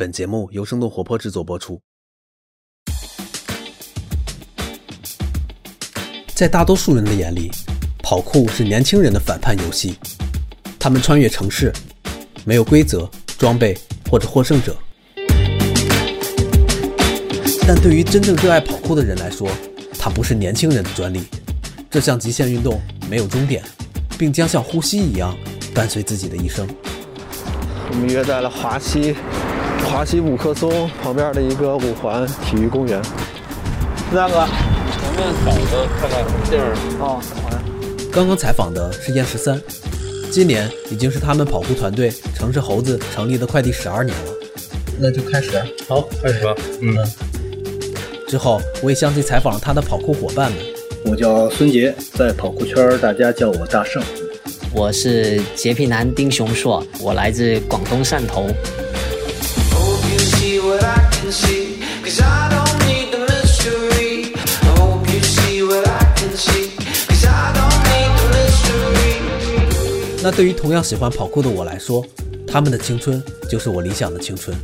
本节目由生动活泼制作播出。在大多数人的眼里，跑酷是年轻人的反叛游戏。他们穿越城市，没有规则、装备或者获胜者。但对于真正热爱跑酷的人来说，它不是年轻人的专利。这项极限运动没有终点，并将像呼吸一样伴随自己的一生。我们约在了华西，华西五棵松旁边的一个五环体育公园。大哥，前面找个看看地儿。哦，好呀。刚刚采访的是燕十三，今年已经是他们跑酷团队“城市猴子”成立的快第十二年了。那就开始。好，开始吧。嗯。之后，我也相继采访了他的跑酷伙伴们。我叫孙杰，在跑酷圈大家叫我大圣。我是洁癖男丁雄硕，我来自广东汕头。那对于同样喜欢跑酷的我来说，他们的青春就是我理想的青春。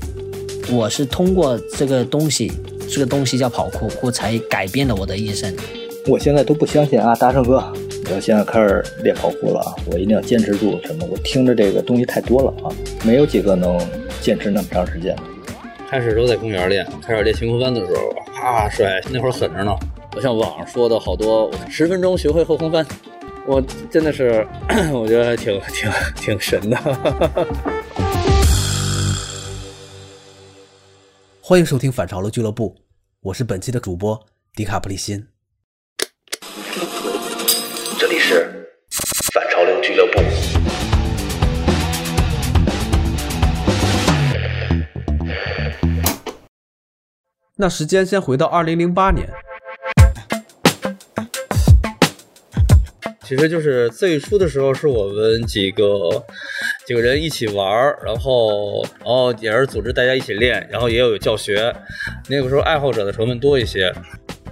我是通过这个东西，这个东西叫跑酷，我才改变了我的一生。我现在都不相信啊，大圣哥，我现在开始练跑酷了啊，我一定要坚持住。什么？我听着这个东西太多了啊，没有几个能坚持那么长时间。开始都在公园练，开始练晴空翻的时候，啪摔，那会儿狠着呢。不像网上说的好多，十分钟学会后空翻。我真的是，我觉得挺挺挺神的。欢迎收听反潮流俱乐部，我是本期的主播迪卡普里辛。那时间先回到二零零八年。其实就是最初的时候，是我们几个几个人一起玩儿，然后然后也是组织大家一起练，然后也有教学。那个时候爱好者的成分多一些，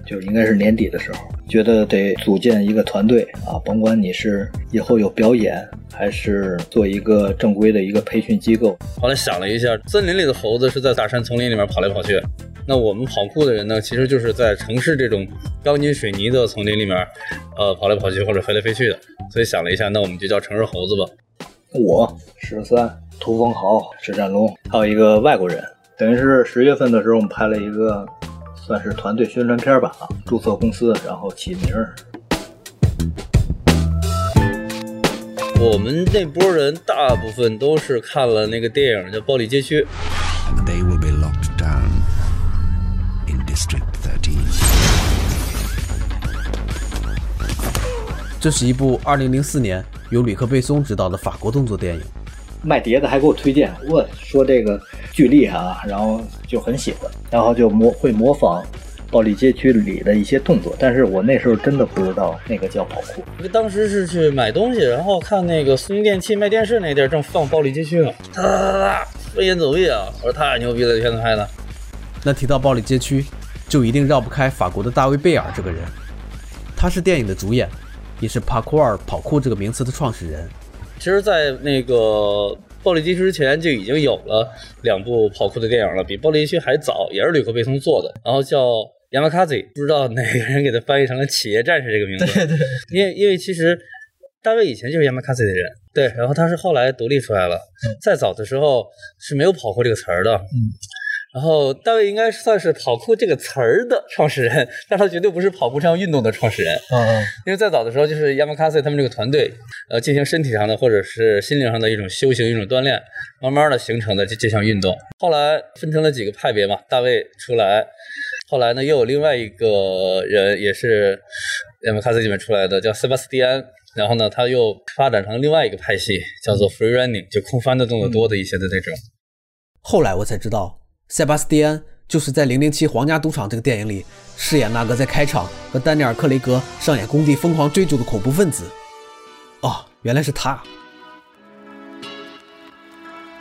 就是应该是年底的时候，觉得得组建一个团队啊，甭管你是以后有表演，还是做一个正规的一个培训机构。后来想了一下，森林里的猴子是在大山丛林里面跑来跑去。那我们跑酷的人呢，其实就是在城市这种钢筋水泥的丛林里面，呃，跑来跑去或者飞来飞去的。所以想了一下，那我们就叫城市猴子吧。我十三、屠风豪、石战龙，还有一个外国人。等于是十月份的时候，我们拍了一个算是团队宣传片吧，啊，注册公司，然后起名儿。我们那波人大部分都是看了那个电影叫《暴力街区》。They 这是一部2004年由吕克·贝松执导的法国动作电影。卖碟的还给我推荐，我说这个巨厉害啊，然后就很喜欢，然后就模会模仿《暴力街区》里的一些动作，但是我那时候真的不知道那个叫跑酷。当时是去买东西，然后看那个苏宁电器卖电视那地儿正放《暴力街区》呢，哒哒哒哒，飞檐走壁啊！我说太牛逼了，这片子拍的。那提到暴力街区，就一定绕不开法国的大卫·贝尔这个人，他是电影的主演，也是 parkour 跑酷这个名词的创始人。其实，在那个《暴力街区》之前就已经有了两部跑酷的电影了，比《暴力街区》还早，也是吕克·贝松做的，然后叫《亚马卡 z 不知道哪个人给他翻译成了“企业战士”这个名字。对对，因为因为其实大卫以前就是亚马卡 z 的人，对，然后他是后来独立出来了，再早的时候是没有跑酷这个词儿的。嗯。然后大卫应该算是跑酷这个词儿的创始人，但他绝对不是跑步这项运动的创始人。嗯因为在早的时候，就是 Yamakasi 他们这个团队，呃，进行身体上的或者是心灵上的一种修行、一种锻炼，慢慢的形成的这这项运动。后来分成了几个派别嘛，大卫出来，后来呢又有另外一个人也是 Yamakasi 里面出来的，叫塞巴斯蒂安。然后呢，他又发展成另外一个派系，叫做 Free Running，就空翻的动作多的一些的那种。后来我才知道，塞巴斯蒂安就是在《零零七皇家赌场》这个电影里饰演那个在开场和丹尼尔·克雷格上演工地疯狂追逐的恐怖分子。哦，原来是他。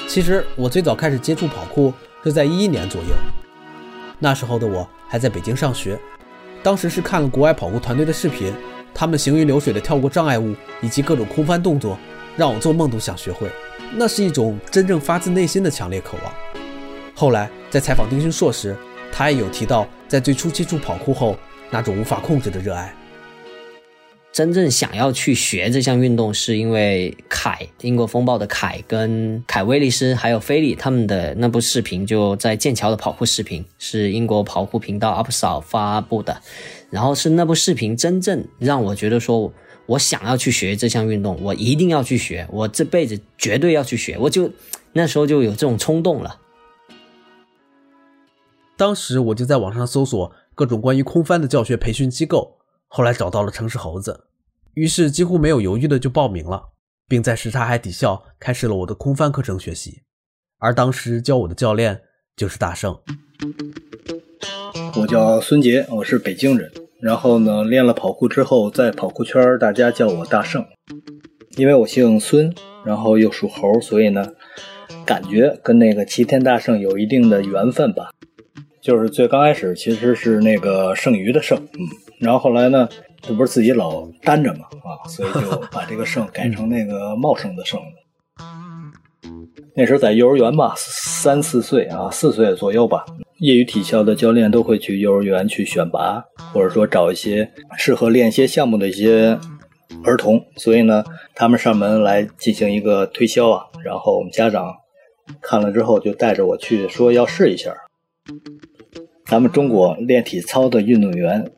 其实我最早开始接触跑酷是在一一年左右，那时候的我还在北京上学，当时是看了国外跑酷团队的视频，他们行云流水的跳过障碍物以及各种空翻动作，让我做梦都想学会。那是一种真正发自内心的强烈渴望。后来在采访丁勋硕时，他也有提到，在最初接触跑酷后那种无法控制的热爱。真正想要去学这项运动，是因为凯英国风暴的凯跟凯威利斯还有菲利他们的那部视频，就在剑桥的跑酷视频，是英国跑酷频道 UpSal 发布的。然后是那部视频真正让我觉得说，我想要去学这项运动，我一定要去学，我这辈子绝对要去学，我就那时候就有这种冲动了。当时我就在网上搜索各种关于空翻的教学培训机构。后来找到了城市猴子，于是几乎没有犹豫的就报名了，并在什刹海底校开始了我的空翻课程学习。而当时教我的教练就是大圣。我叫孙杰，我是北京人。然后呢，练了跑酷之后，在跑酷圈大家叫我大圣，因为我姓孙，然后又属猴，所以呢，感觉跟那个齐天大圣有一定的缘分吧。就是最刚开始其实是那个剩余的剩，嗯，然后后来呢，这不是自己老单着嘛，啊，所以就把这个剩改成那个茂盛的盛。那时候在幼儿园吧，三四岁啊，四岁左右吧，业余体校的教练都会去幼儿园去选拔，或者说找一些适合练一些项目的一些儿童，所以呢，他们上门来进行一个推销啊，然后我们家长看了之后就带着我去说要试一下。咱们中国练体操的运动员，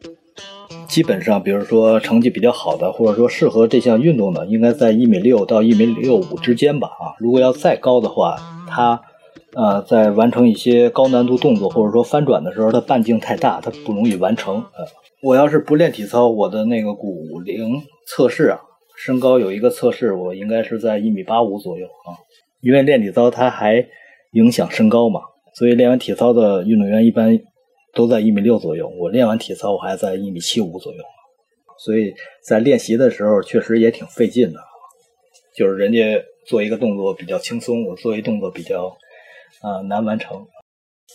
基本上，比如说成绩比较好的，或者说适合这项运动的，应该在一米六到一米六五之间吧。啊，如果要再高的话，他，呃，在完成一些高难度动作或者说翻转的时候，他半径太大，他不容易完成。呃，我要是不练体操，我的那个骨龄测试啊，身高有一个测试，我应该是在一米八五左右啊。因为练体操它还影响身高嘛，所以练完体操的运动员一般。都在一米六左右，我练完体操我还在一米七五左右，所以在练习的时候确实也挺费劲的。就是人家做一个动作比较轻松，我做一动作比较啊难完成。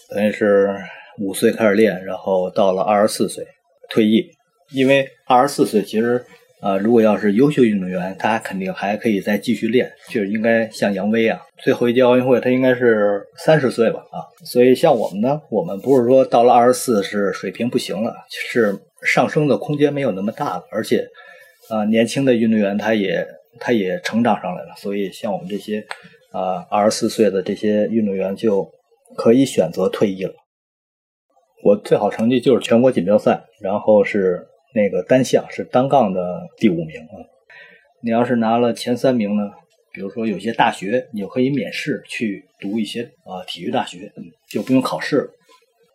等于是五岁开始练，然后到了二十四岁退役，因为二十四岁其实。啊，如果要是优秀运动员，他肯定还可以再继续练，就是应该像杨威啊，最后一届奥运会他应该是三十岁吧？啊，所以像我们呢，我们不是说到了二十四是水平不行了，是上升的空间没有那么大了，而且啊，年轻的运动员他也他也成长上来了，所以像我们这些啊二十四岁的这些运动员就可以选择退役了。我最好成绩就是全国锦标赛，然后是。那个单项是单杠的第五名啊，你要是拿了前三名呢，比如说有些大学，你就可以免试去读一些啊体育大学，就不用考试了。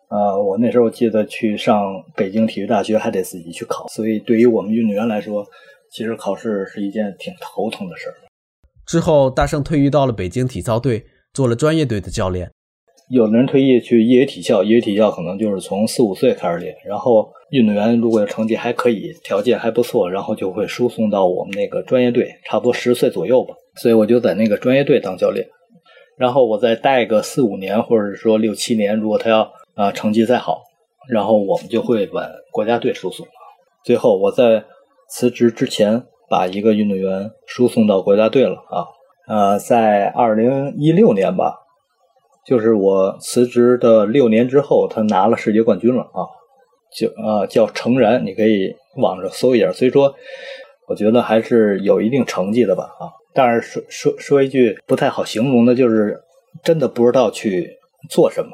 啊，我那时候记得去上北京体育大学还得自己去考，所以对于我们运动员来说，其实考试是一件挺头疼的事儿。之后，大圣退役到了北京体操队，做了专业队的教练。有的人退役去业余体校，业余体校可能就是从四五岁开始练，然后运动员如果成绩还可以，条件还不错，然后就会输送到我们那个专业队，差不多十岁左右吧。所以我就在那个专业队当教练，然后我再带个四五年，或者说六七年，如果他要啊成绩再好，然后我们就会往国家队输送。最后我在辞职之前，把一个运动员输送到国家队了啊，呃，在二零一六年吧。就是我辞职的六年之后，他拿了世界冠军了啊！就啊叫诚然，你可以网上搜一下。所以说，我觉得还是有一定成绩的吧啊！但是说说说一句不太好形容的，就是真的不知道去做什么，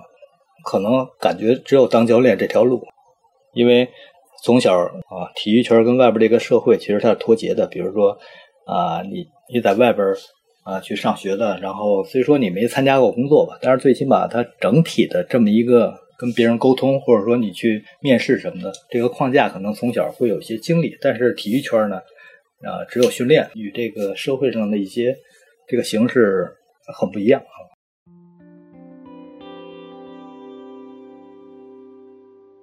可能感觉只有当教练这条路，因为从小啊，体育圈跟外边这个社会其实它是脱节的。比如说啊，你你在外边。啊，去上学的，然后虽说你没参加过工作吧，但是最起码它整体的这么一个跟别人沟通，或者说你去面试什么的，这个框架可能从小会有一些经历。但是体育圈呢，啊，只有训练，与这个社会上的一些这个形式很不一样啊。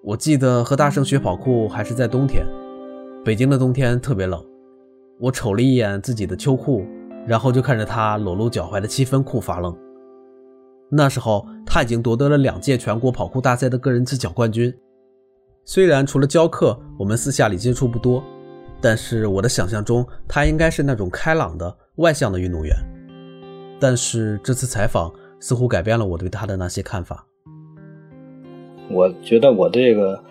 我记得和大圣学跑酷还是在冬天，北京的冬天特别冷，我瞅了一眼自己的秋裤。然后就看着他裸露脚踝的七分裤发愣。那时候他已经夺得了两届全国跑酷大赛的个人自脚冠军。虽然除了教课，我们私下里接触不多，但是我的想象中他应该是那种开朗的、外向的运动员。但是这次采访似乎改变了我对他的那些看法。我觉得我这个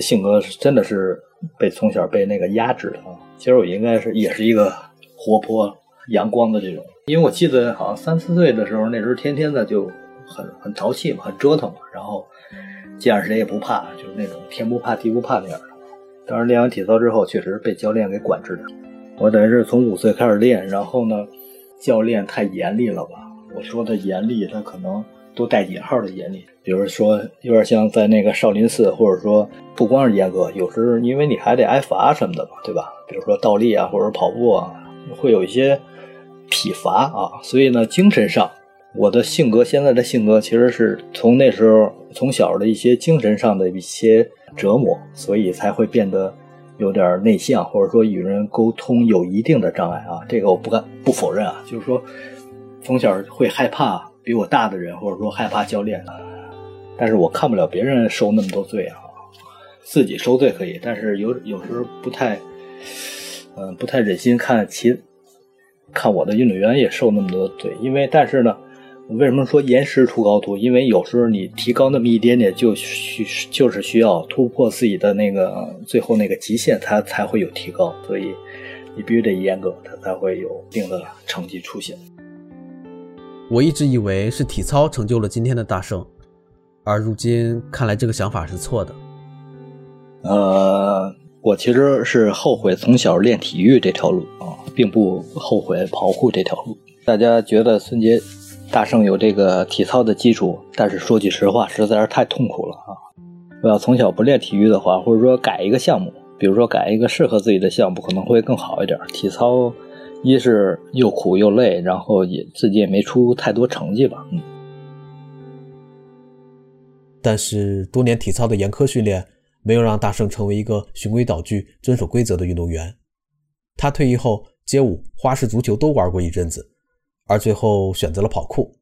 性格是真的是被从小被那个压制的。其实我应该是也是一个活泼阳光的这种，因为我记得好像三四岁的时候，那时候天天的就很很淘气嘛，很折腾嘛，然后见着谁也不怕，就是那种天不怕地不怕那样的。当然练完体操之后，确实被教练给管制了。我等于是从五岁开始练，然后呢，教练太严厉了吧？我说的严厉，他可能都带引号的严厉。比如说，有点像在那个少林寺，或者说不光是严格，有时因为你还得挨罚什么的嘛，对吧？比如说倒立啊，或者跑步啊，会有一些体罚啊。所以呢，精神上，我的性格现在的性格其实是从那时候从小的一些精神上的一些折磨，所以才会变得有点内向，或者说与人沟通有一定的障碍啊。这个我不敢不否认啊，就是说从小会害怕比我大的人，或者说害怕教练。但是我看不了别人受那么多罪啊，自己受罪可以，但是有有时候不太，嗯、不太忍心看其看我的运动员也受那么多罪，因为但是呢，我为什么说延时出高徒？因为有时候你提高那么一点点，就需就是需要突破自己的那个最后那个极限，才才会有提高，所以你必须得严格，它才会有一定的成绩出现。我一直以为是体操成就了今天的大圣，而如今看来这个想法是错的。呃，我其实是后悔从小练体育这条路啊，并不后悔跑酷这条路。大家觉得孙杰、大圣有这个体操的基础，但是说句实话，实在是太痛苦了啊！我要从小不练体育的话，或者说改一个项目，比如说改一个适合自己的项目，可能会更好一点。体操一是又苦又累，然后也自己也没出太多成绩吧，嗯。但是多年体操的严苛训练，没有让大圣成为一个循规蹈矩、遵守规则的运动员。他退役后，街舞、花式足球都玩过一阵子，而最后选择了跑酷。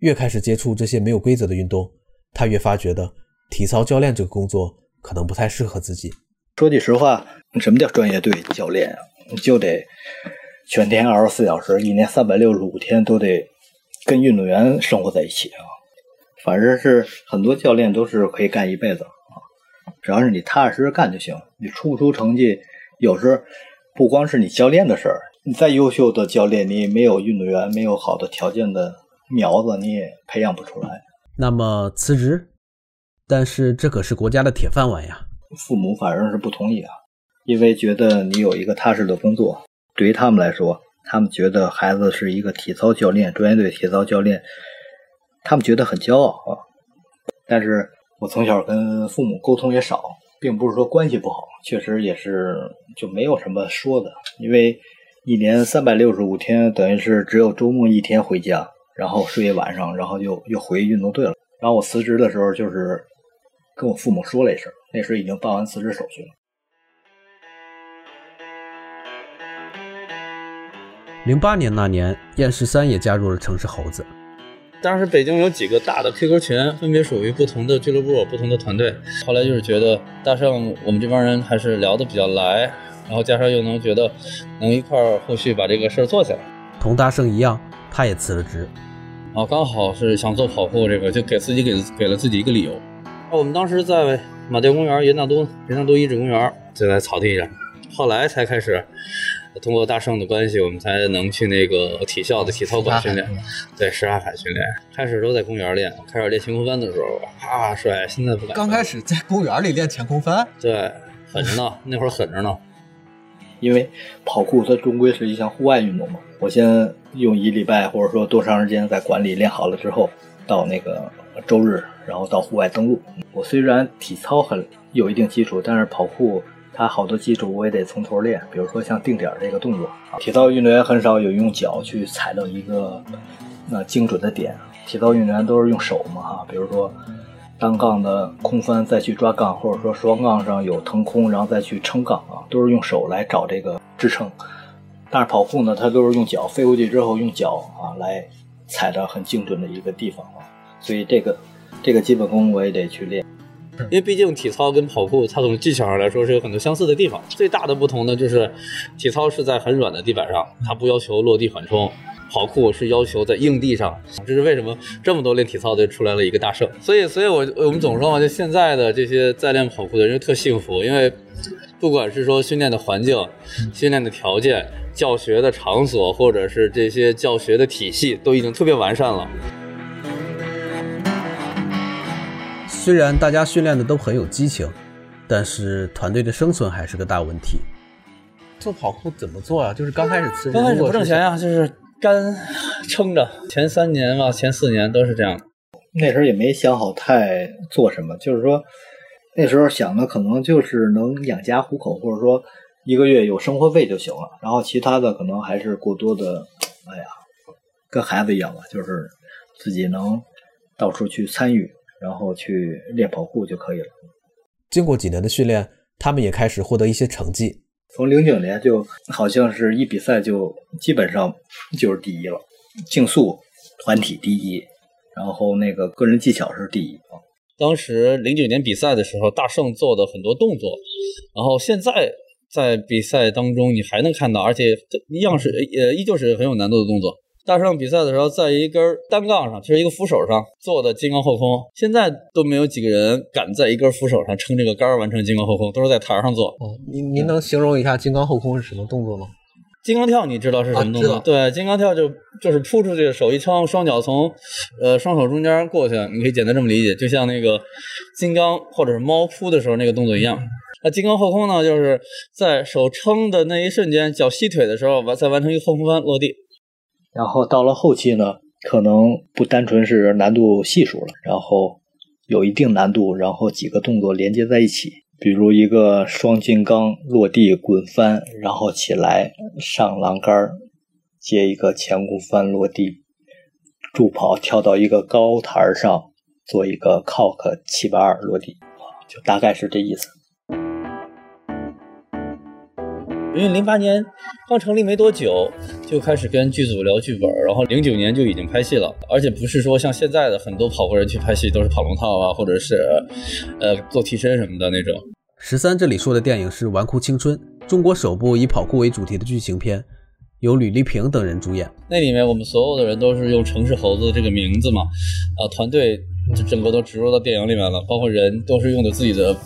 越开始接触这些没有规则的运动，他越发觉得体操教练这个工作可能不太适合自己。说句实话，什么叫专业队教练啊？就得全天二十四小时，一年三百六十五天都得跟运动员生活在一起啊。反正是很多教练都是可以干一辈子，只要是你踏踏实实干就行。你出不出成绩，有时不光是你教练的事儿，你再优秀的教练，你没有运动员，没有好的条件的苗子，你也培养不出来。那么辞职？但是这可是国家的铁饭碗呀！父母反正是不同意啊，因为觉得你有一个踏实的工作，对于他们来说，他们觉得孩子是一个体操教练，专业队体操教练，他们觉得很骄傲啊。但是我从小跟父母沟通也少，并不是说关系不好，确实也是就没有什么说的，因为一年三百六十五天，等于是只有周末一天回家，然后睡一晚上，然后就又回运动队了。然后我辞职的时候，就是跟我父母说了一声，那时候已经办完辞职手续了。零八年那年，燕十三也加入了城市猴子。当时北京有几个大的 QQ 群，分别属于不同的俱乐部、不同的团队。后来就是觉得大圣我们这帮人还是聊得比较来，然后加上又能觉得能一块儿后续把这个事儿做起来。同大圣一样，他也辞了职。啊，刚好是想做跑酷这个，就给自己给给了自己一个理由。我们当时在马甸公园、云大都、云大都遗址公园，就在草地上。后来才开始通过大圣的关系，我们才能去那个体校的体操馆训练，对，什刹海训练。开始都在公园练，开始练前空翻的时候，啪啪摔，现在不敢。刚开始在公园里练前空翻，对，狠着呢，那会儿狠着呢。因为跑酷它终归是一项户外运动嘛，我先用一礼拜或者说多长时间在馆里练好了之后，到那个周日，然后到户外登陆。我虽然体操很有一定基础，但是跑酷它好多基础我也得从头练，比如说像定点这个动作啊。体操运动员很少有用脚去踩到一个那精准的点，体操运动员都是用手嘛哈，比如说。单杠的空翻再去抓杠，或者说双杠上有腾空，然后再去撑杠啊，都是用手来找这个支撑。但是跑酷呢，它都是用脚飞过去之后用脚啊来踩到很精准的一个地方啊，所以这个这个基本功我也得去练。因为毕竟体操跟跑酷，它从技巧上来说是有很多相似的地方。最大的不同呢，就是体操是在很软的地板上，它不要求落地缓冲。跑酷是要求在硬地上，这是为什么这么多练体操的出来了一个大圣。所以，所以我我们总说嘛，就现在的这些在练跑酷的人特幸福，因为不管是说训练的环境、训练的条件、教学的场所，或者是这些教学的体系，都已经特别完善了。虽然大家训练的都很有激情，但是团队的生存还是个大问题。做跑酷怎么做啊？就是刚开始吃，刚开始不挣钱呀，就是干撑着。前三年吧，前四年都是这样。那时候也没想好太做什么，就是说那时候想的可能就是能养家糊口，或者说一个月有生活费就行了。然后其他的可能还是过多的，哎呀，跟孩子一样吧，就是自己能到处去参与，然后去练跑酷就可以了。经过几年的训练，他们也开始获得一些成绩。从零九年就好像是一比赛就基本上就是第一了，竞速团体第一，然后那个个人技巧是第一啊。当时零九年比赛的时候，大圣做的很多动作，然后现在在比赛当中你还能看到，而且一样式呃依旧是很有难度的动作。大圣比赛的时候，在一根单杠上，就是一个扶手上做的金刚后空，现在都没有几个人敢在一根扶手上撑这个杆完成金刚后空，都是在台上做。哦，您您能形容一下金刚后空是什么动作吗？金刚跳你知道是什么动作？啊对，金刚跳就就是扑出去，手一撑，双脚从呃双手中间过去，你可以简单这么理解，就像那个金刚或者是猫扑的时候那个动作一样。那金刚后空呢，就是在手撑的那一瞬间，脚吸腿的时候完再完成一个后空翻落地。然后到了后期呢，可能不单纯是难度系数了，然后有一定难度，然后几个动作连接在一起，比如一个双金刚落地滚翻，然后起来上栏杆，接一个前空翻落地，助跑跳到一个高台上，做一个 cock 七八二落地，就大概是这意思。因为零八年刚成立没多久，就开始跟剧组聊剧本，然后零九年就已经拍戏了，而且不是说像现在的很多跑过人去拍戏都是跑龙套啊，或者是呃做替身什么的那种。十三这里说的电影是《纨绔青春》，中国首部以跑酷为主题的剧情片，由吕丽萍等人主演。那里面我们所有的人都是用城市猴子这个名字嘛，啊，团队就整个都植入到电影里面了，包括人都是用的自己的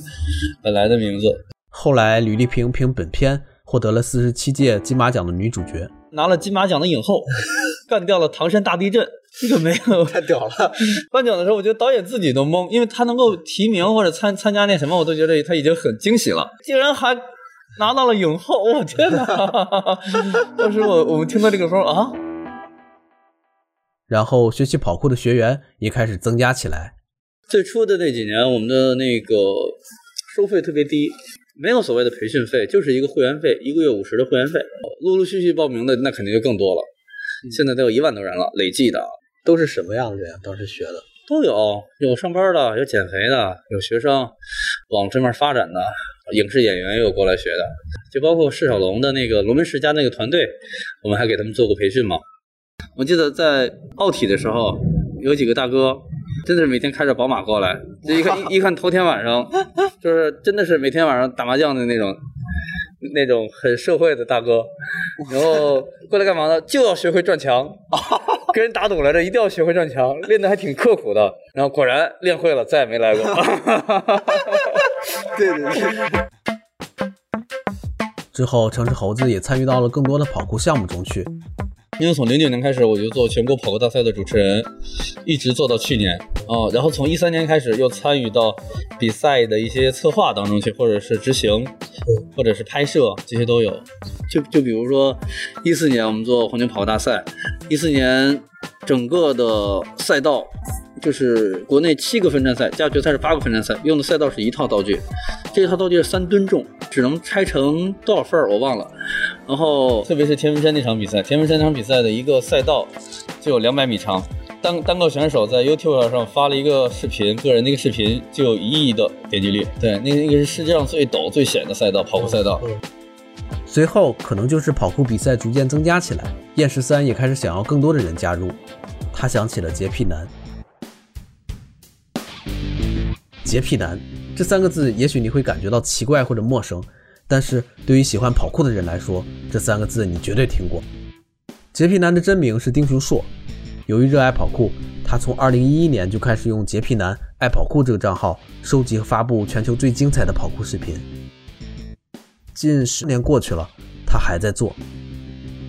本来的名字。后来，吕丽萍凭本片获得了四十七届金马奖的女主角。拿了金马奖的影后，干掉了唐山大地震，这个没有太屌了！颁奖的时候，我觉得导演自己都懵，因为他能够提名或者参参加那什么，我都觉得他已经很惊喜了，竟然还拿到了影后，我天哪！当时我我们听到这个时候啊，然后学习跑酷的学员也开始增加起来。最初的那几年，我们的那个收费特别低，没有所谓的培训费，就是一个会员费，一个月五十的会员费。陆陆续续报名的那肯定就更多了，现在都有一万多人了，累计的都是什么样的人？当时学的都有，有上班的，有减肥的，有学生往这面发展的，影视演员也有过来学的，就包括释小龙的那个龙门世家那个团队，我们还给他们做过培训嘛。我记得在奥体的时候，有几个大哥。真的是每天开着宝马过来，这一看一一看头天晚上，就是真的是每天晚上打麻将的那种，那种很社会的大哥，然后过来干嘛呢？就要学会转墙，跟人打赌来着，一定要学会转墙，练的还挺刻苦的。然后果然练会了，再也没来过。对对对。之后，城市猴子也参与到了更多的跑酷项目中去。因为从零九年开始，我就做全国跑酷大赛的主持人，一直做到去年哦。然后从一三年开始，又参与到比赛的一些策划当中去，或者是执行，或者是拍摄，这些都有。就就比如说一四年我们做黄金跑酷大赛，一四年整个的赛道就是国内七个分站赛加决赛是八个分站赛，用的赛道是一套道具，这套道具是三吨重，只能拆成多少份儿我忘了。然后，特别是天门山那场比赛，天门山那场比赛的一个赛道就有两百米长，单单个选手在 YouTube 上发了一个视频，个人那个视频就有一亿的点击率。对，那那个是世界上最陡最险的赛道，跑酷赛道。随后，可能就是跑酷比赛逐渐增加起来，燕十三也开始想要更多的人加入。他想起了洁癖男。洁癖男这三个字，也许你会感觉到奇怪或者陌生。但是对于喜欢跑酷的人来说，这三个字你绝对听过。洁癖男的真名是丁雄硕。由于热爱跑酷，他从2011年就开始用“洁癖男爱跑酷”这个账号收集和发布全球最精彩的跑酷视频。近十年过去了，他还在做。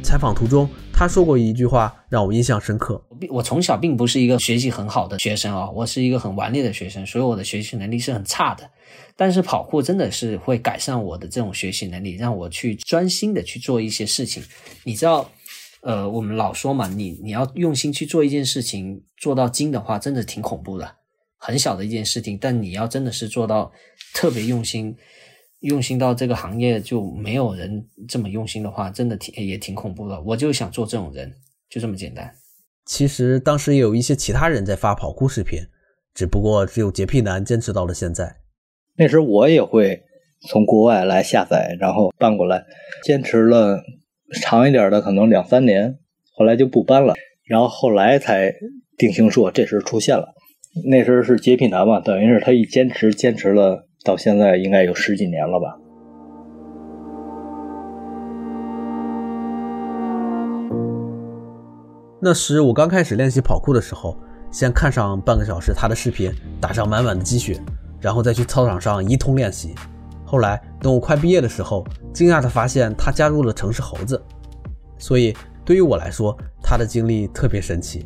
采访途中，他说过一句话让我印象深刻。我从小并不是一个学习很好的学生啊，我是一个很顽劣的学生，所以我的学习能力是很差的。但是跑酷真的是会改善我的这种学习能力，让我去专心的去做一些事情。你知道，呃，我们老说嘛，你你要用心去做一件事情，做到精的话，真的挺恐怖的。很小的一件事情，但你要真的是做到特别用心。用心到这个行业就没有人这么用心的话，真的挺也挺恐怖的。我就想做这种人，就这么简单。其实当时也有一些其他人在发跑酷视频，只不过只有洁癖男坚持到了现在。那时候我也会从国外来下载，然后搬过来，坚持了长一点的可能两三年，后来就不搬了。然后后来才定型说这时出现了，那时候是洁癖男嘛，等于是他一坚持坚持了。到现在应该有十几年了吧。那时我刚开始练习跑酷的时候，先看上半个小时他的视频，打上满满的鸡血，然后再去操场上一通练习。后来等我快毕业的时候，惊讶地发现他加入了城市猴子。所以对于我来说，他的经历特别神奇。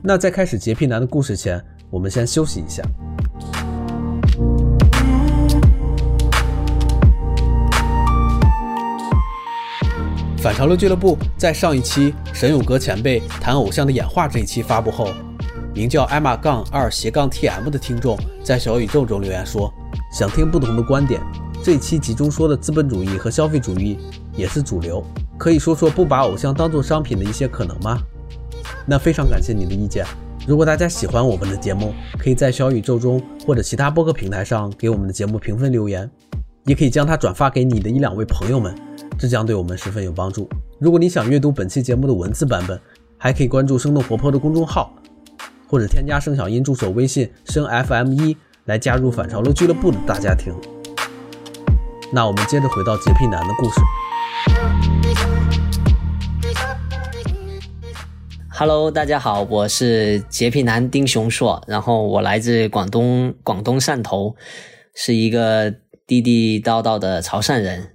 那在开始洁癖男的故事前，我们先休息一下。反潮流俱乐部在上一期沈永革前辈谈偶像的演化这一期发布后，名叫艾玛杠二斜杠 TM 的听众在小宇宙中留言说，想听不同的观点。这一期集中说的资本主义和消费主义也是主流，可以说说不把偶像当做商品的一些可能吗？那非常感谢你的意见。如果大家喜欢我们的节目，可以在小宇宙中或者其他播客平台上给我们的节目评分留言，也可以将它转发给你的一两位朋友们。这将对我们十分有帮助。如果你想阅读本期节目的文字版本，还可以关注生动活泼的公众号，或者添加声小音助手微信声 FM 一来加入反潮流俱乐部的大家庭。那我们接着回到洁癖男的故事。Hello，大家好，我是洁癖男丁雄硕，然后我来自广东广东汕头，是一个地地道道的潮汕人。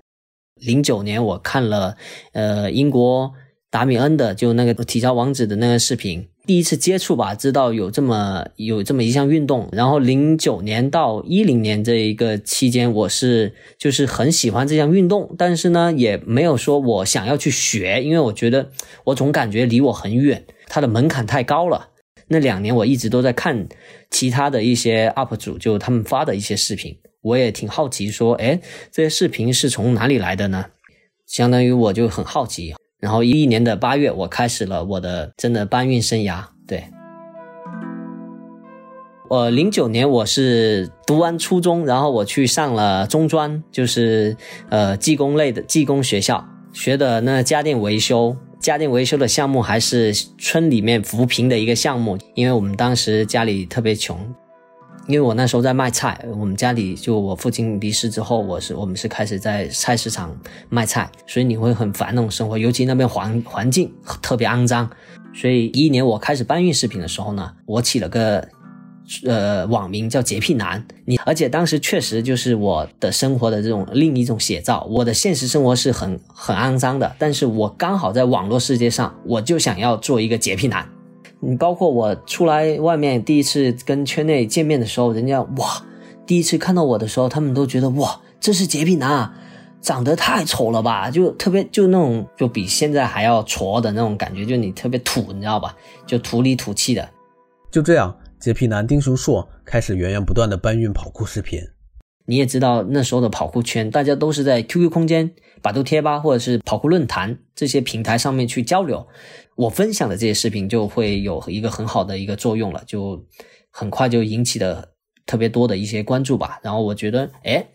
零九年，我看了呃英国达米恩的就那个体操王子的那个视频，第一次接触吧，知道有这么有这么一项运动。然后零九年到一零年这一个期间，我是就是很喜欢这项运动，但是呢，也没有说我想要去学，因为我觉得我总感觉离我很远，它的门槛太高了。那两年我一直都在看其他的一些 UP 主，就他们发的一些视频。我也挺好奇，说，哎，这些视频是从哪里来的呢？相当于我就很好奇。然后一一年的八月，我开始了我的真的搬运生涯。对，我零九年我是读完初中，然后我去上了中专，就是呃技工类的技工学校，学的那家电维修。家电维修的项目还是村里面扶贫的一个项目，因为我们当时家里特别穷。因为我那时候在卖菜，我们家里就我父亲离世之后，我是我们是开始在菜市场卖菜，所以你会很烦那种生活，尤其那边环环境特别肮脏。所以一年我开始搬运视频的时候呢，我起了个呃网名叫洁癖男。你而且当时确实就是我的生活的这种另一种写照。我的现实生活是很很肮脏的，但是我刚好在网络世界上，我就想要做一个洁癖男。你包括我出来外面第一次跟圈内见面的时候，人家哇，第一次看到我的时候，他们都觉得哇，这是洁癖男，啊长得太丑了吧，就特别就那种就比现在还要矬的那种感觉，就你特别土，你知道吧？就土里土气的。就这样，洁癖男丁雄硕开始源源不断的搬运跑酷视频。你也知道那时候的跑酷圈，大家都是在 QQ 空间、百度贴吧或者是跑酷论坛这些平台上面去交流。我分享的这些视频就会有一个很好的一个作用了，就很快就引起了特别多的一些关注吧。然后我觉得，哎，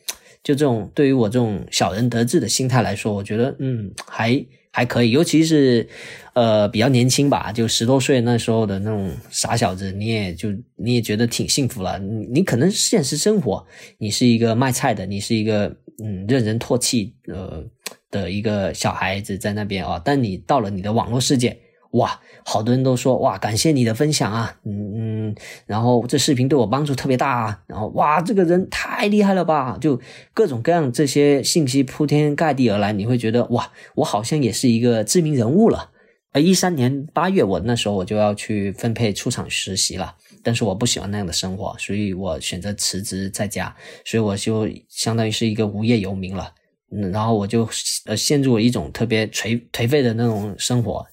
就这种对于我这种小人得志的心态来说，我觉得嗯还还可以。尤其是呃比较年轻吧，就十多岁那时候的那种傻小子，你也就你也觉得挺幸福了。你可能现实生活你是一个卖菜的，你是一个嗯任人唾弃呃。的一个小孩子在那边哦，但你到了你的网络世界，哇，好多人都说哇，感谢你的分享啊，嗯嗯，然后这视频对我帮助特别大啊，然后哇，这个人太厉害了吧，就各种各样这些信息铺天盖地而来，你会觉得哇，我好像也是一个知名人物了。呃，一三年八月，我那时候我就要去分配出场实习了，但是我不喜欢那样的生活，所以我选择辞职在家，所以我就相当于是一个无业游民了。嗯，然后我就呃陷入了一种特别颓颓废的那种生活。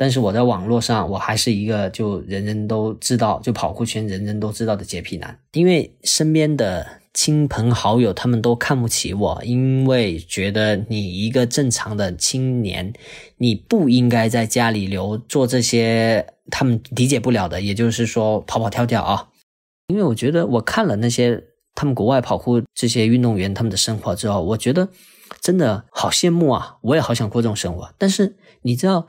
但是我在网络上，我还是一个就人人都知道，就跑酷圈人人都知道的洁癖男，因为身边的。亲朋好友他们都看不起我，因为觉得你一个正常的青年，你不应该在家里留做这些他们理解不了的，也就是说跑跑跳跳啊。因为我觉得我看了那些他们国外跑酷这些运动员他们的生活之后，我觉得真的好羡慕啊！我也好想过这种生活。但是你知道，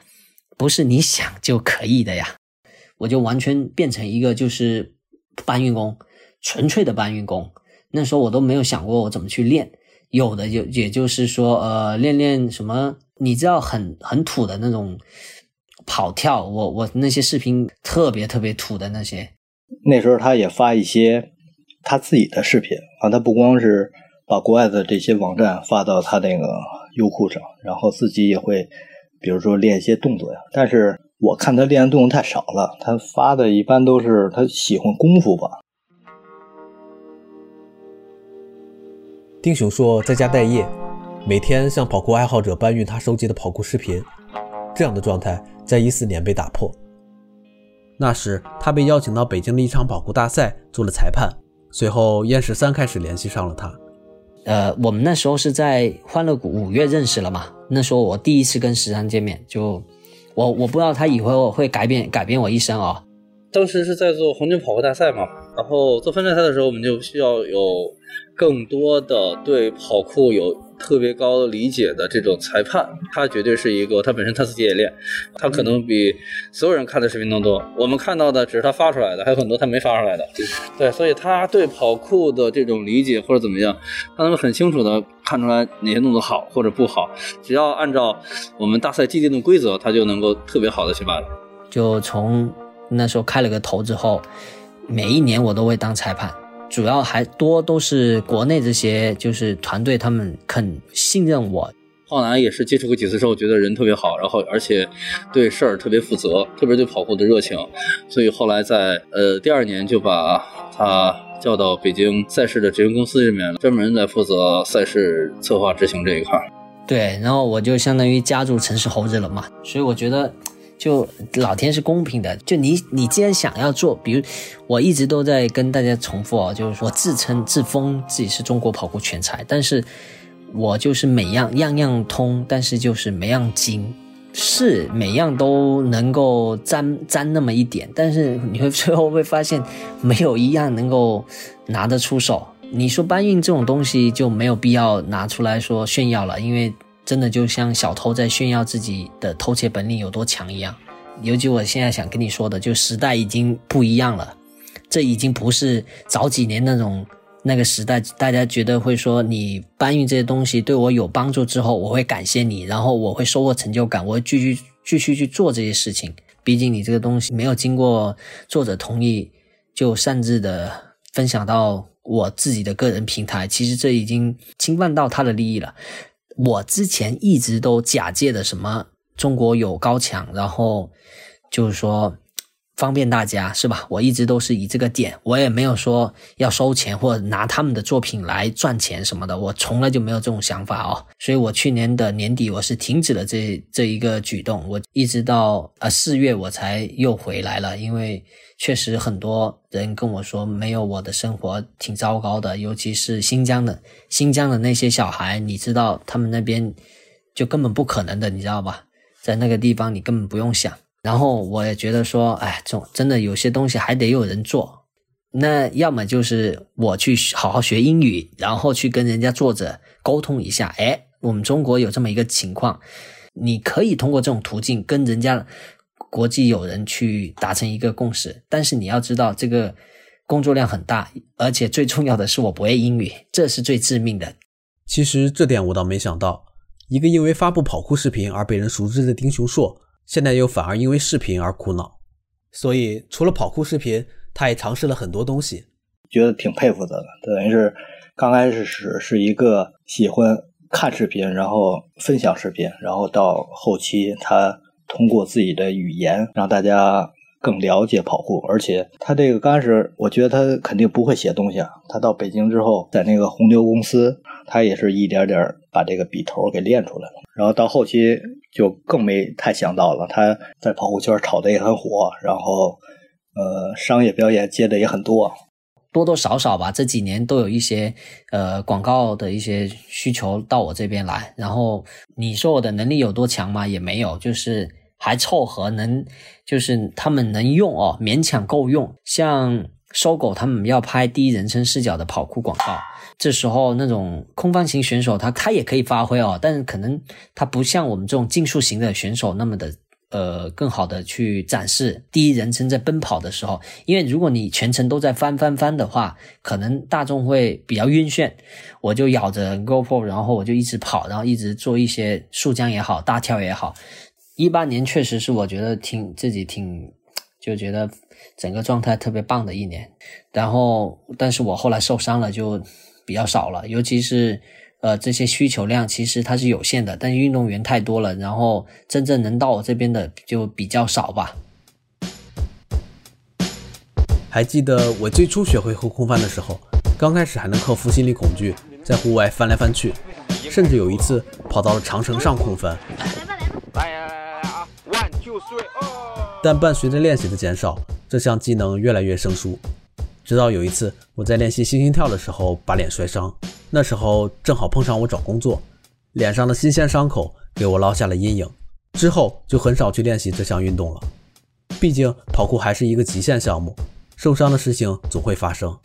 不是你想就可以的呀。我就完全变成一个就是搬运工，纯粹的搬运工。那时候我都没有想过我怎么去练，有的就也就是说，呃，练练什么，你知道很很土的那种跑跳，我我那些视频特别特别土的那些。那时候他也发一些他自己的视频啊，他不光是把国外的这些网站发到他那个优酷上，然后自己也会，比如说练一些动作呀。但是我看他练的动作太少了，他发的一般都是他喜欢功夫吧。丁雄说，在家待业，每天向跑酷爱好者搬运他收集的跑酷视频。这样的状态在一四年被打破。那时，他被邀请到北京的一场跑酷大赛做了裁判。随后，燕十三开始联系上了他。呃，我们那时候是在欢乐谷五月认识了嘛？那时候我第一次跟十三见面，就我我不知道他以后会改变改变我一生啊。当时是在做红军跑酷大赛嘛，然后做分站赛的时候，我们就需要有更多的对跑酷有特别高理解的这种裁判。他绝对是一个，他本身他自己也练，他可能比所有人看的视频都多。我们看到的只是他发出来的，还有很多他没发出来的。对，所以他对跑酷的这种理解或者怎么样，他能很清楚的看出来哪些动作好或者不好。只要按照我们大赛既定的规则，他就能够特别好的去办。就从。那时候开了个头之后，每一年我都会当裁判，主要还多都是国内这些就是团队，他们肯信任我。浩南也是接触过几次之后，觉得人特别好，然后而且对事儿特别负责，特别对跑酷的热情，所以后来在呃第二年就把他叫到北京赛事的执行公司里面，专门在负责赛事策划执行这一块。对，然后我就相当于加入城市猴子了嘛，所以我觉得。就老天是公平的，就你你既然想要做，比如我一直都在跟大家重复哦，就是说自称自封自己是中国跑酷全才，但是我就是每样样样通，但是就是每样精，是每样都能够沾沾那么一点，但是你会最后会发现没有一样能够拿得出手。你说搬运这种东西就没有必要拿出来说炫耀了，因为。真的就像小偷在炫耀自己的偷窃本领有多强一样。尤其我现在想跟你说的，就时代已经不一样了，这已经不是早几年那种那个时代，大家觉得会说你搬运这些东西对我有帮助之后，我会感谢你，然后我会收获成就感，我会继续继续去做这些事情。毕竟你这个东西没有经过作者同意就擅自的分享到我自己的个人平台，其实这已经侵犯到他的利益了。我之前一直都假借的什么中国有高墙，然后就是说方便大家是吧？我一直都是以这个点，我也没有说要收钱或拿他们的作品来赚钱什么的，我从来就没有这种想法哦。所以我去年的年底我是停止了这这一个举动，我一直到呃四月我才又回来了，因为。确实，很多人跟我说，没有我的生活挺糟糕的，尤其是新疆的新疆的那些小孩，你知道，他们那边就根本不可能的，你知道吧？在那个地方，你根本不用想。然后我也觉得说，哎，这种真的有些东西还得有人做。那要么就是我去好好学英语，然后去跟人家作者沟通一下，哎，我们中国有这么一个情况，你可以通过这种途径跟人家。国际友人去达成一个共识，但是你要知道这个工作量很大，而且最重要的是我不会英语，这是最致命的。其实这点我倒没想到，一个因为发布跑酷视频而被人熟知的丁雄硕，现在又反而因为视频而苦恼。所以，除了跑酷视频，他也尝试了很多东西。觉得挺佩服他的，等于是刚开始是是一个喜欢看视频，然后分享视频，然后到后期他通过自己的语言让大家更了解跑酷，而且他这个刚开始我觉得他肯定不会写东西啊，他到北京之后在那个红牛公司，他也是一点点把这个笔头给练出来了，然后到后期就更没太想到了，他在跑酷圈炒的也很火，然后呃商业表演接的也很多。多多少少吧，这几年都有一些呃广告的一些需求到我这边来。然后你说我的能力有多强吗？也没有，就是还凑合，能就是他们能用哦，勉强够用。像搜狗他们要拍第一人称视角的跑酷广告，这时候那种空翻型选手他他也可以发挥哦，但是可能他不像我们这种竞速型的选手那么的。呃，更好的去展示第一人称在奔跑的时候，因为如果你全程都在翻翻翻的话，可能大众会比较晕眩。我就咬着 GoPro，然后我就一直跑，然后一直做一些速降也好，大跳也好。一八年确实是我觉得挺自己挺就觉得整个状态特别棒的一年。然后，但是我后来受伤了，就比较少了，尤其是。呃，这些需求量其实它是有限的，但是运动员太多了，然后真正能到我这边的就比较少吧。还记得我最初学会后空翻的时候，刚开始还能克服心理恐惧，在户外翻来翻去，甚至有一次跑到了长城上空翻。但伴随着练习的减少，这项技能越来越生疏。直到有一次我在练习星星跳的时候，把脸摔伤。那时候正好碰上我找工作，脸上的新鲜伤口给我烙下了阴影。之后就很少去练习这项运动了。毕竟跑酷还是一个极限项目，受伤的事情总会发生。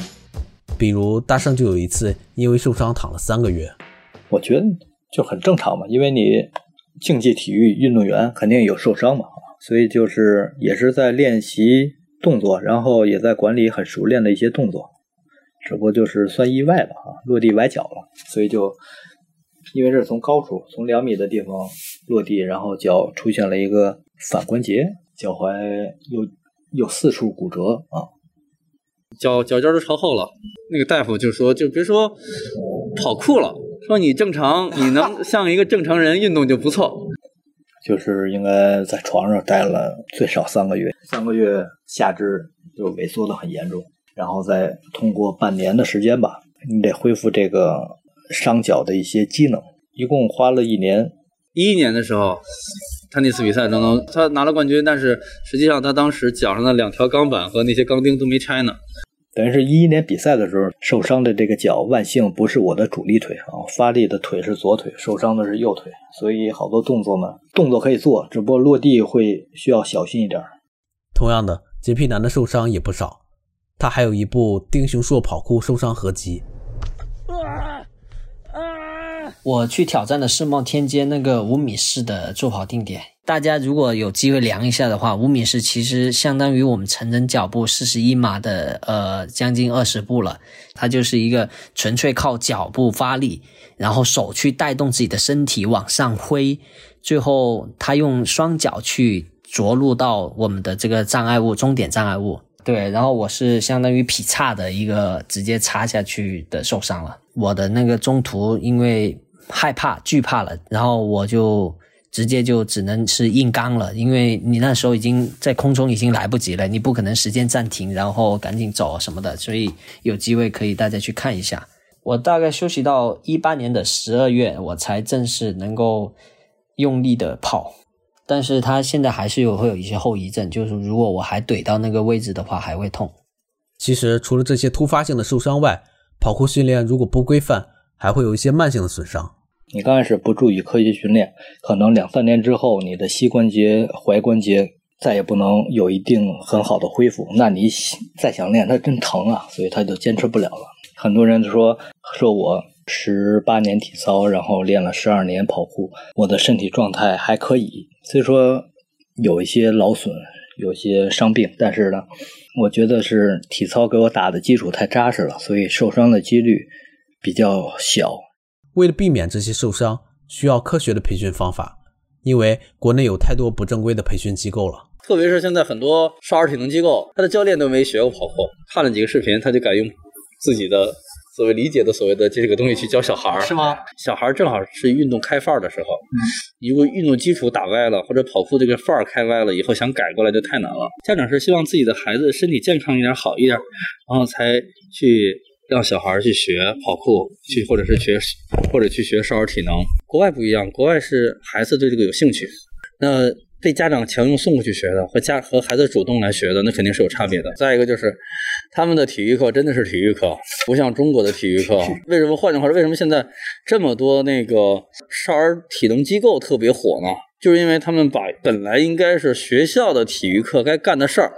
比如大圣就有一次因为受伤躺了三个月。我觉得就很正常嘛，因为你竞技体育运动员肯定有受伤嘛，所以就是也是在练习动作，然后也在管理很熟练的一些动作。只不过就是算意外吧，啊，落地崴脚了，所以就因为这是从高处，从两米的地方落地，然后脚出现了一个反关节，脚踝有有四处骨折啊，脚脚尖都朝后了。那个大夫就说，就别说跑酷了，说你正常，你能像一个正常人运动就不错。就是应该在床上待了最少三个月，三个月下肢就萎缩的很严重。然后再通过半年的时间吧，你得恢复这个伤脚的一些机能，一共花了一年。一一年的时候，他那次比赛当中，他拿了冠军，但是实际上他当时脚上的两条钢板和那些钢钉都没拆呢。等于是一一年比赛的时候受伤的这个脚，万幸不是我的主力腿啊，发力的腿是左腿，受伤的是右腿，所以好多动作呢，动作可以做，只不过落地会需要小心一点。同样的，洁癖男的受伤也不少。他还有一部丁雄硕跑酷受伤合集。我去挑战的世贸天阶那个五米式的助跑定点，大家如果有机会量一下的话，五米式其实相当于我们成人脚步四十一码的呃将近二十步了。它就是一个纯粹靠脚步发力，然后手去带动自己的身体往上挥，最后他用双脚去着陆到我们的这个障碍物终点障碍物。对，然后我是相当于劈叉的一个直接插下去的受伤了。我的那个中途因为害怕惧怕了，然后我就直接就只能是硬刚了，因为你那时候已经在空中已经来不及了，你不可能时间暂停然后赶紧走什么的，所以有机会可以大家去看一下。我大概休息到一八年的十二月，我才正式能够用力的跑。但是他现在还是有会有一些后遗症，就是如果我还怼到那个位置的话，还会痛。其实除了这些突发性的受伤外，跑酷训练如果不规范，还会有一些慢性的损伤。你刚开始不注意科学训练，可能两三年之后，你的膝关节、踝关节再也不能有一定很好的恢复。那你再想练，它真疼啊，所以他就坚持不了了。很多人都说说我。十八年体操，然后练了十二年跑酷，我的身体状态还可以。虽说有一些劳损，有些伤病，但是呢，我觉得是体操给我打的基础太扎实了，所以受伤的几率比较小。为了避免这些受伤，需要科学的培训方法，因为国内有太多不正规的培训机构了。特别是现在很多少儿体能机构，他的教练都没学过跑酷，看了几个视频，他就敢用自己的所谓理解的所谓的这个东西去教小孩儿，是吗？小孩儿正好是运动开范儿的时候，如果运动基础打歪了，或者跑酷这个范儿开歪了，以后想改过来就太难了。家长是希望自己的孩子身体健康一点、好一点，然后才去让小孩去学跑酷，去或者是学或者去学少儿体能。国外不一样，国外是孩子对这个有兴趣，那被家长强用送过去学的和家和孩子主动来学的，那肯定是有差别的。再一个就是，他们的体育课真的是体育课，不像中国的体育课。为什么？换句话说，为什么现在这么多那个少儿体能机构特别火呢？就是因为他们把本来应该是学校的体育课该干的事儿。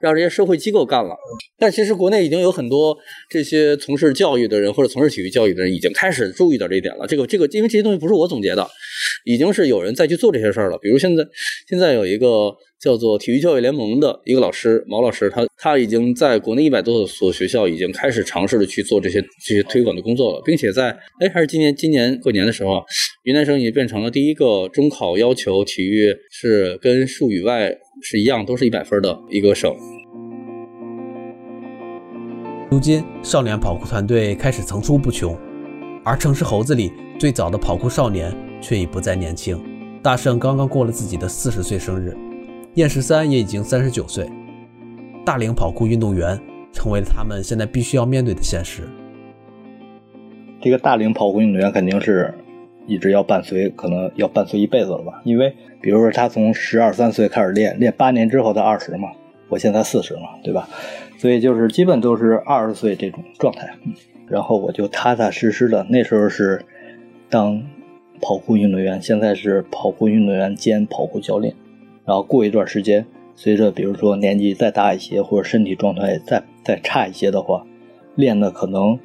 让这些社会机构干了，但其实国内已经有很多这些从事教育的人或者从事体育教育的人已经开始注意到这一点了。这个这个，因为这些东西不是我总结的，已经是有人在去做这些事儿了。比如现在现在有一个叫做体育教育联盟的一个老师毛老师，他他已经在国内一百多所学校已经开始尝试的去做这些这些推广的工作了，并且在哎还是今年今年过年的时候，云南省已经变成了第一个中考要求体育是跟数语外是一样，都是一百分的一个省。如今，少年跑酷团队开始层出不穷，而城市猴子里最早的跑酷少年却已不再年轻。大圣刚刚过了自己的四十岁生日，燕十三也已经三十九岁。大龄跑酷运动员成为了他们现在必须要面对的现实。这个大龄跑酷运动员肯定是一直要伴随，可能要伴随一辈子了吧？因为比如说他从十二三岁开始练，练八年之后他二十嘛，我现在四十嘛，对吧？所以就是基本都是二十岁这种状态，然后我就踏踏实实的，那时候是当跑酷运动员，现在是跑酷运动员兼跑酷教练。然后过一段时间，随着比如说年纪再大一些，或者身体状态再再差一些的话，练的可能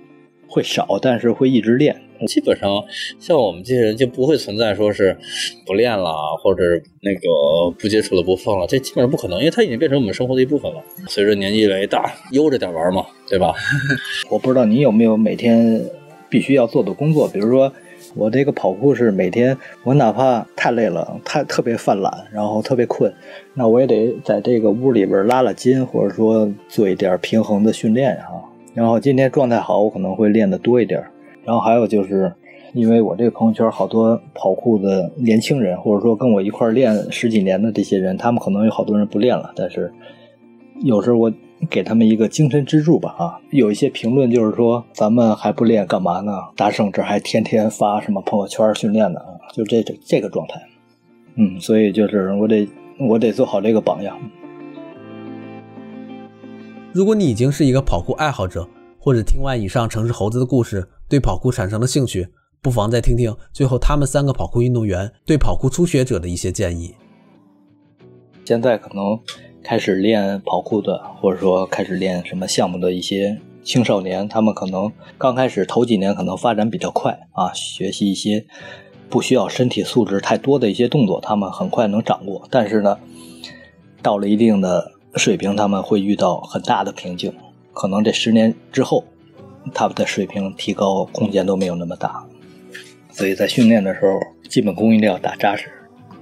会少，但是会一直练。基本上像我们这些人就不会存在说是不练了，或者那个不接触了不放了，这基本上不可能，因为它已经变成我们生活的一部分了。随着年纪越来越大，悠着点玩嘛，对吧？我不知道你有没有每天必须要做的工作，比如说我这个跑酷是每天，我哪怕太累了，太特别犯懒，然后特别困，那我也得在这个屋里边拉拉筋，或者说做一点平衡的训练啊。然后今天状态好，我可能会练的多一点。然后还有就是，因为我这个朋友圈好多跑酷的年轻人，或者说跟我一块练十几年的这些人，他们可能有好多人不练了，但是有时候我给他们一个精神支柱吧啊。有一些评论就是说，咱们还不练干嘛呢？大圣这还天天发什么朋友圈训练呢？就这这这个状态。嗯，所以就是我得我得做好这个榜样。如果你已经是一个跑酷爱好者，或者听完以上城市猴子的故事，对跑酷产生了兴趣，不妨再听听最后他们三个跑酷运动员对跑酷初学者的一些建议。现在可能开始练跑酷的，或者说开始练什么项目的一些青少年，他们可能刚开始头几年可能发展比较快啊，学习一些不需要身体素质太多的一些动作，他们很快能掌握。但是呢，到了一定的水平，他们会遇到很大的瓶颈，可能这十年之后，他们的水平提高空间都没有那么大。所以在训练的时候，基本功一定要打扎实。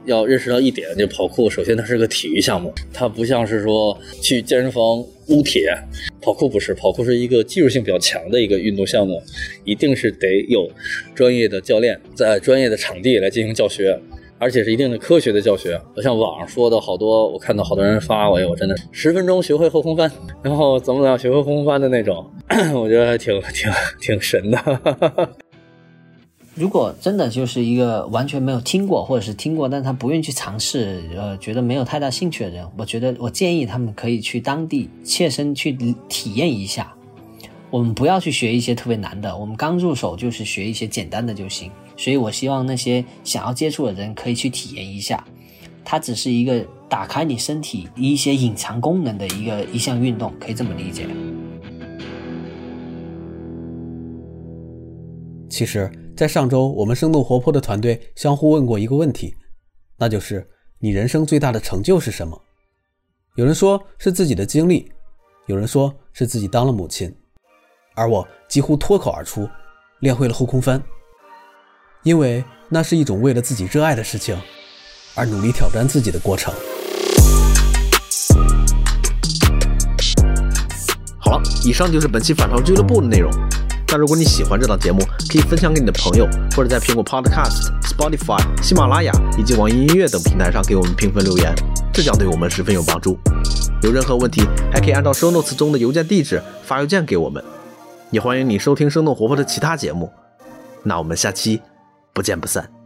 要认识到一点，就跑酷，首先它是个体育项目，它不像是说去健身房撸铁，跑酷不是，跑酷是一个技术性比较强的一个运动项目，一定是得有专业的教练在专业的场地来进行教学，而且是一定的科学的教学。不像网上说的好多，我看到好多人发，哎我，真的十分钟学会后空翻，然后怎么怎么样学会后空翻的那种，我觉得还挺挺挺神的。如果真的就是一个完全没有听过，或者是听过，但他不愿意去尝试，呃，觉得没有太大兴趣的人，我觉得我建议他们可以去当地切身去体验一下。我们不要去学一些特别难的，我们刚入手就是学一些简单的就行。所以我希望那些想要接触的人可以去体验一下，它只是一个打开你身体一些隐藏功能的一个一项运动，可以这么理解。其实，在上周，我们生动活泼的团队相互问过一个问题，那就是你人生最大的成就是什么？有人说是自己的经历，有人说是自己当了母亲，而我几乎脱口而出，练会了后空翻。因为那是一种为了自己热爱的事情而努力挑战自己的过程。好了，以上就是本期反潮俱乐部的内容。那如果你喜欢这档节目，可以分享给你的朋友，或者在苹果 Podcast、Spotify、喜马拉雅以及网易音乐等平台上给我们评分留言，这将对我们十分有帮助。有任何问题，还可以按照 show notes 中的邮件地址发邮件给我们。也欢迎你收听生动活泼的其他节目。那我们下期不见不散。